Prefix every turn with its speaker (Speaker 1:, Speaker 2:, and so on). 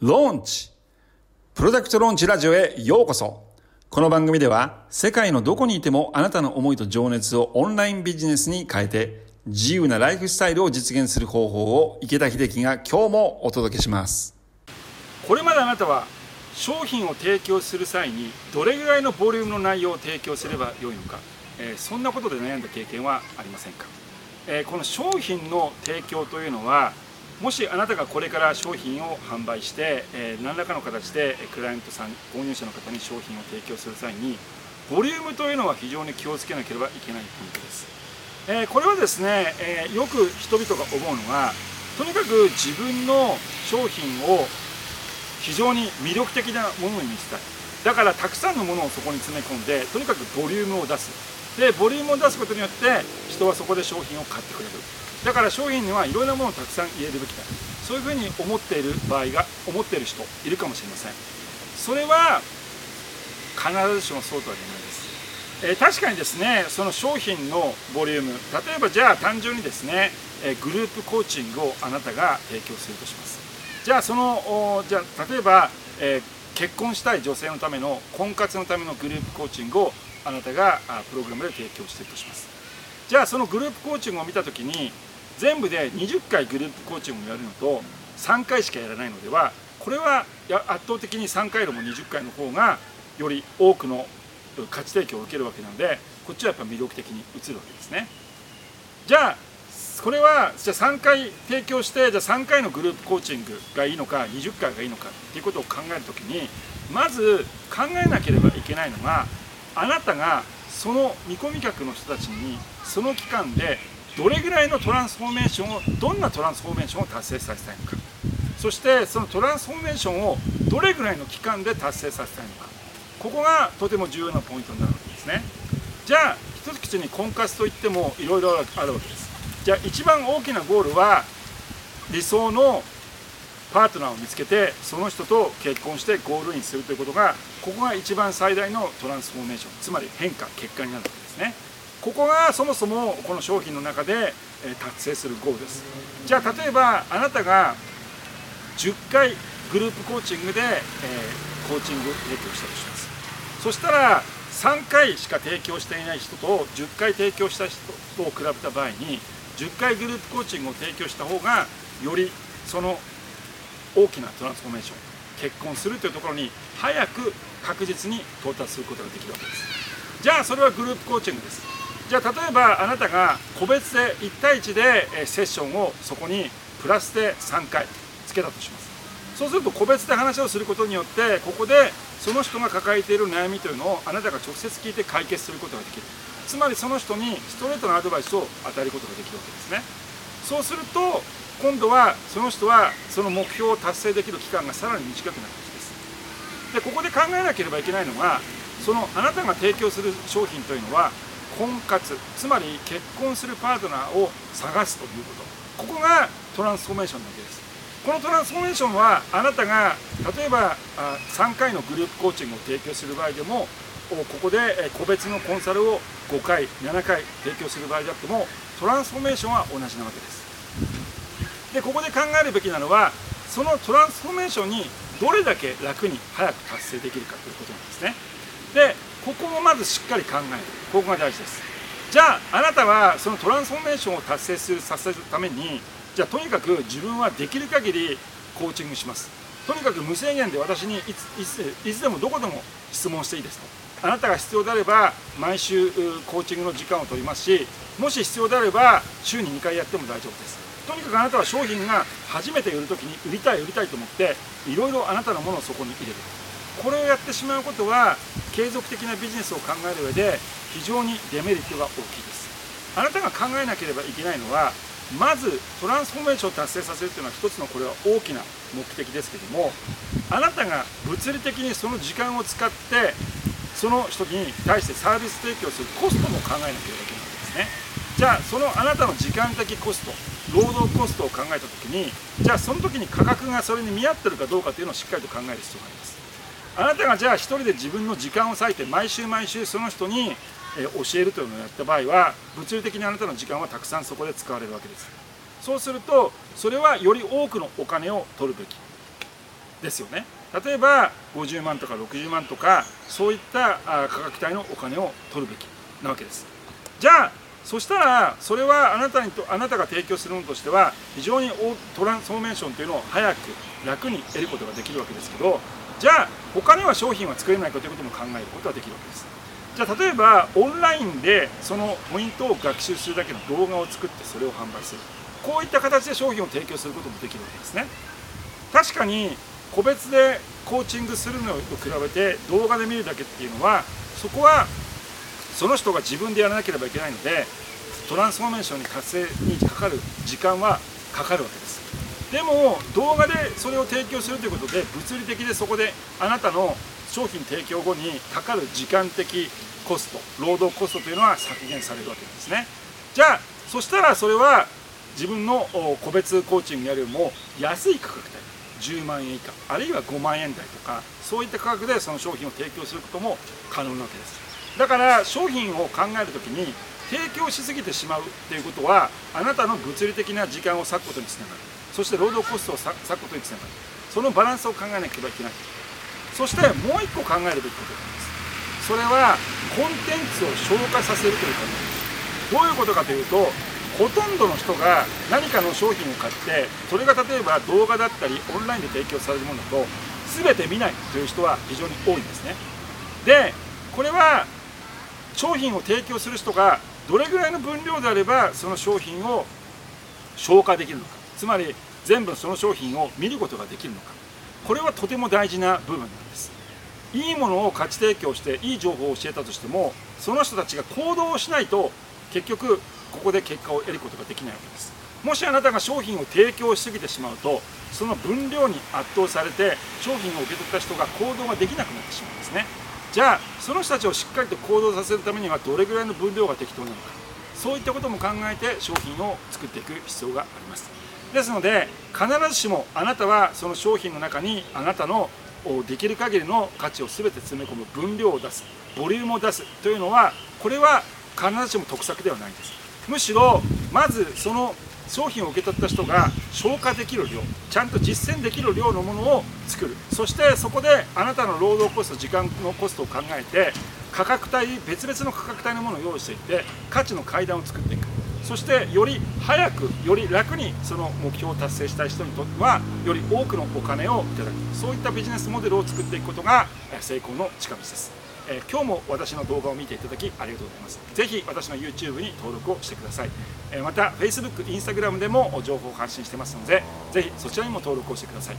Speaker 1: ローンチプロダクトローンチラジオへようこそ。この番組では世界のどこにいてもあなたの思いと情熱をオンラインビジネスに変えて自由なライフスタイルを実現する方法を池田秀樹が今日もお届けします。
Speaker 2: これまであなたは商品を提供する際にどれぐらいのボリュームの内容を提供すればよいのか、えー、そんなことで悩んだ経験はありませんか、えー、この商品の提供というのはもしあなたがこれから商品を販売して、え、何らかの形でクライアントさん購入者の方に商品を提供する際にボリュームというのは非常に気をつけなければいけないポイントです、え、これはですね、え、よく人々が思うのがとにかく自分の商品を非常に魅力的なものに見せたい。だからたくさんのものをそこに詰め込んでとにかくボリュームを出す。でボリュームを出すことによって人はそこで商品を買ってくれる。だから商品にはいろいろなものをたくさん入れるべきだ。そういうふうに思っている場合が思っている人いるかもしれません。それは必ずしもそうとは言えないです、えー、確かにですねその商品のボリューム例えばじゃあ単純にですね、えー、グループコーチングをあなたが提供するとします。じゃあそのじゃあ例えば、えー、結婚したい女性のための婚活のためのグループコーチングをあなたがプログラムで提供しているとします。じゃあそのグループコーチングを見た時に全部で20回グループコーチングをやるのと3回しかやらないのではこれは圧倒的に3回でも20回の方がより多くの価値提供を受けるわけなのでこっちはやっぱ魅力的に映るわけですね。じゃあこれはじゃあ3回提供してじゃあ3回のグループコーチングがいいのか20回がいいのかっていうことを考える時にまず考えなければいけないのがあなたがその見込み客の人たちにその期間でどれぐらいのトランスフォーメーションをどんなトランスフォーメーションを達成させたいのか。そしてそのトランスフォーメーションをどれぐらいの期間で達成させたいのか。ここがとても重要なポイントになるわけですね。じゃあ一口に婚活といってもいろいろあるわけです。じゃあ一番大きなゴールは理想のパートナーを見つけてその人と結婚してゴールインするということがここが一番最大のトランスフォーメーションつまり変化結果になるわけですね。ここがそもそもこの商品の中で達成するゴールです。じゃあ例えばあなたが10回グループコーチングで、えコーチング提供したとします。そしたら3回しか提供していない人と10回提供した人と比べた場合に10回グループコーチングを提供した方がよりその大きなトランスフォーメーション結婚するというところに早く確実に到達することができるわけです。じゃあそれはグループコーチングです。じゃあ例えばあなたが個別で1対1でセッションをそこにプラスで3回つけたとします。そうすると個別で話をすることによってここでその人が抱えている悩みというのをあなたが直接聞いて解決することができる。つまりその人にストレートなアドバイスを与えることができるわけですね。そうすると今度はその人はその目標を達成できる期間がさらに短くなるわけです。でここで考えなければいけないのがそのあなたが提供する商品というのは婚活つまり結婚するパートナーを探すということ。ここがトランスフォーメーションなわけです。このトランスフォーメーションはあなたが例えば3回のグループコーチングを提供する場合でもここで個別のコンサルを5回7回提供する場合であってもトランスフォーメーションは同じなわけです。でここで考えるべきなのはそのトランスフォーメーションにどれだけ楽に早く達成できるかということなんですね。でここもまずしっかり考える。ここが大事です。じゃああなたはそのトランスフォーメーションを達成するさせるためにじゃあとにかく自分はできる限りコーチングします。とにかく無制限で私にいついついつでもどこでも質問していいですと。あなたが必要であれば毎週コーチングの時間を取りますしもし必要であれば週に2回やっても大丈夫です。とにかくあなたは商品が初めて売る時に売りたい売りたいと思っていろいろあなたのものをそこに入れる。これをやってしまうことは継続的なビジネスを考える上で非常にデメリットが大きいです。あなたが考えなければいけないのはまずトランスフォーメーションを達成させるというのは一つのこれは大きな目的ですけどもあなたが物理的にその時間を使ってその人に対してサービス提供するコストも考えなければいけないわけですね。じゃあそのあなたの時間的コスト労働コストを考えた時にじゃあその時に価格がそれに見合ってるかどうかというのをしっかりと考える必要があります。あなたがじゃあ一人で自分の時間を割いて毎週毎週その人に教えるというのをやった場合は物理的にあなたの時間はたくさんそこで使われるわけです。そうするとそれはより多くのお金を取るべき。ですよね。例えば50万とか60万とかそういった価格帯のお金を取るべき。なわけです。じゃあそしたらそれはあなたにとあなたが提供するものとしては非常にトランスフォーメーションというのを早く楽に得ることができるわけですけどじゃあ他には商品は作れないかということも考えることができるわけです。じゃあ例えばオンラインでそのポイントを学習するだけの動画を作ってそれを販売する。こういった形で商品を提供することもできるわけですね。確かに個別でコーチングするのと比べて動画で見るだけっていうのはそこはその人が自分でやらなければいけないのでトランスフォーメーションに達成にかかる時間はかかるわけです。でも動画でそれを提供するということで物理的でそこであなたの商品提供後にかかる時間的コスト労働コストというのは削減されるわけですね。じゃあそしたらそれは自分の個別コーチングやるよりも安い価格帯10万円以下あるいは5万円台とかそういった価格でその商品を提供することも可能なわけです。だから商品を考える時に提供しすぎてしまうっていうことはあなたの物理的な時間を割くことにつながる。そして労働コストを割くことにつながるそのバランスを考えなければいけない。そしてもう一個考えるべきことがあります。それはコンテンツを消化させるということです。どういうことかというとほとんどの人が何かの商品を買ってそれが例えば動画だったりオンラインで提供されるものだと全て見ないという人は非常に多いんですね。でこれは商品を提供する人がどれぐらいの分量であればその商品を消化できるのか。つまり全部その商品を見ることができるのか。これはとても大事な部分なんです。いいものを価値提供していい情報を教えたとしてもその人たちが行動をしないと結局ここで結果を得ることができないわけです。もしあなたが商品を提供しすぎてしまうとその分量に圧倒されて商品を受け取った人が行動ができなくなってしまうんですね。じゃあその人たちをしっかりと行動させるためにはどれぐらいの分量が適当なのか。そういったことも考えて商品を作っていく必要があります。ですので必ずしもあなたはその商品の中にあなたのできる限りの価値を全て詰め込む分量を出すボリュームを出すというのはこれは必ずしも得策ではないです。むしろまずその商品を受け取った人が消化できる量ちゃんと実践できる量のものを作る。そしてそこであなたの労働コスト時間のコストを考えて価格帯別々の価格帯のものを用意していって価値の階段を作っていく。そしてより早くより楽にその目標を達成したい人にとってはより多くのお金をいただく。そういったビジネスモデルを作っていくことが成功の近道です。え今日も私の動画を見ていただきありがとうございます。ぜひ私の YouTube に登録をしてください、えまた Facebook、Instagram でも情報を発信してますのでぜひそちらにも登録をしてください。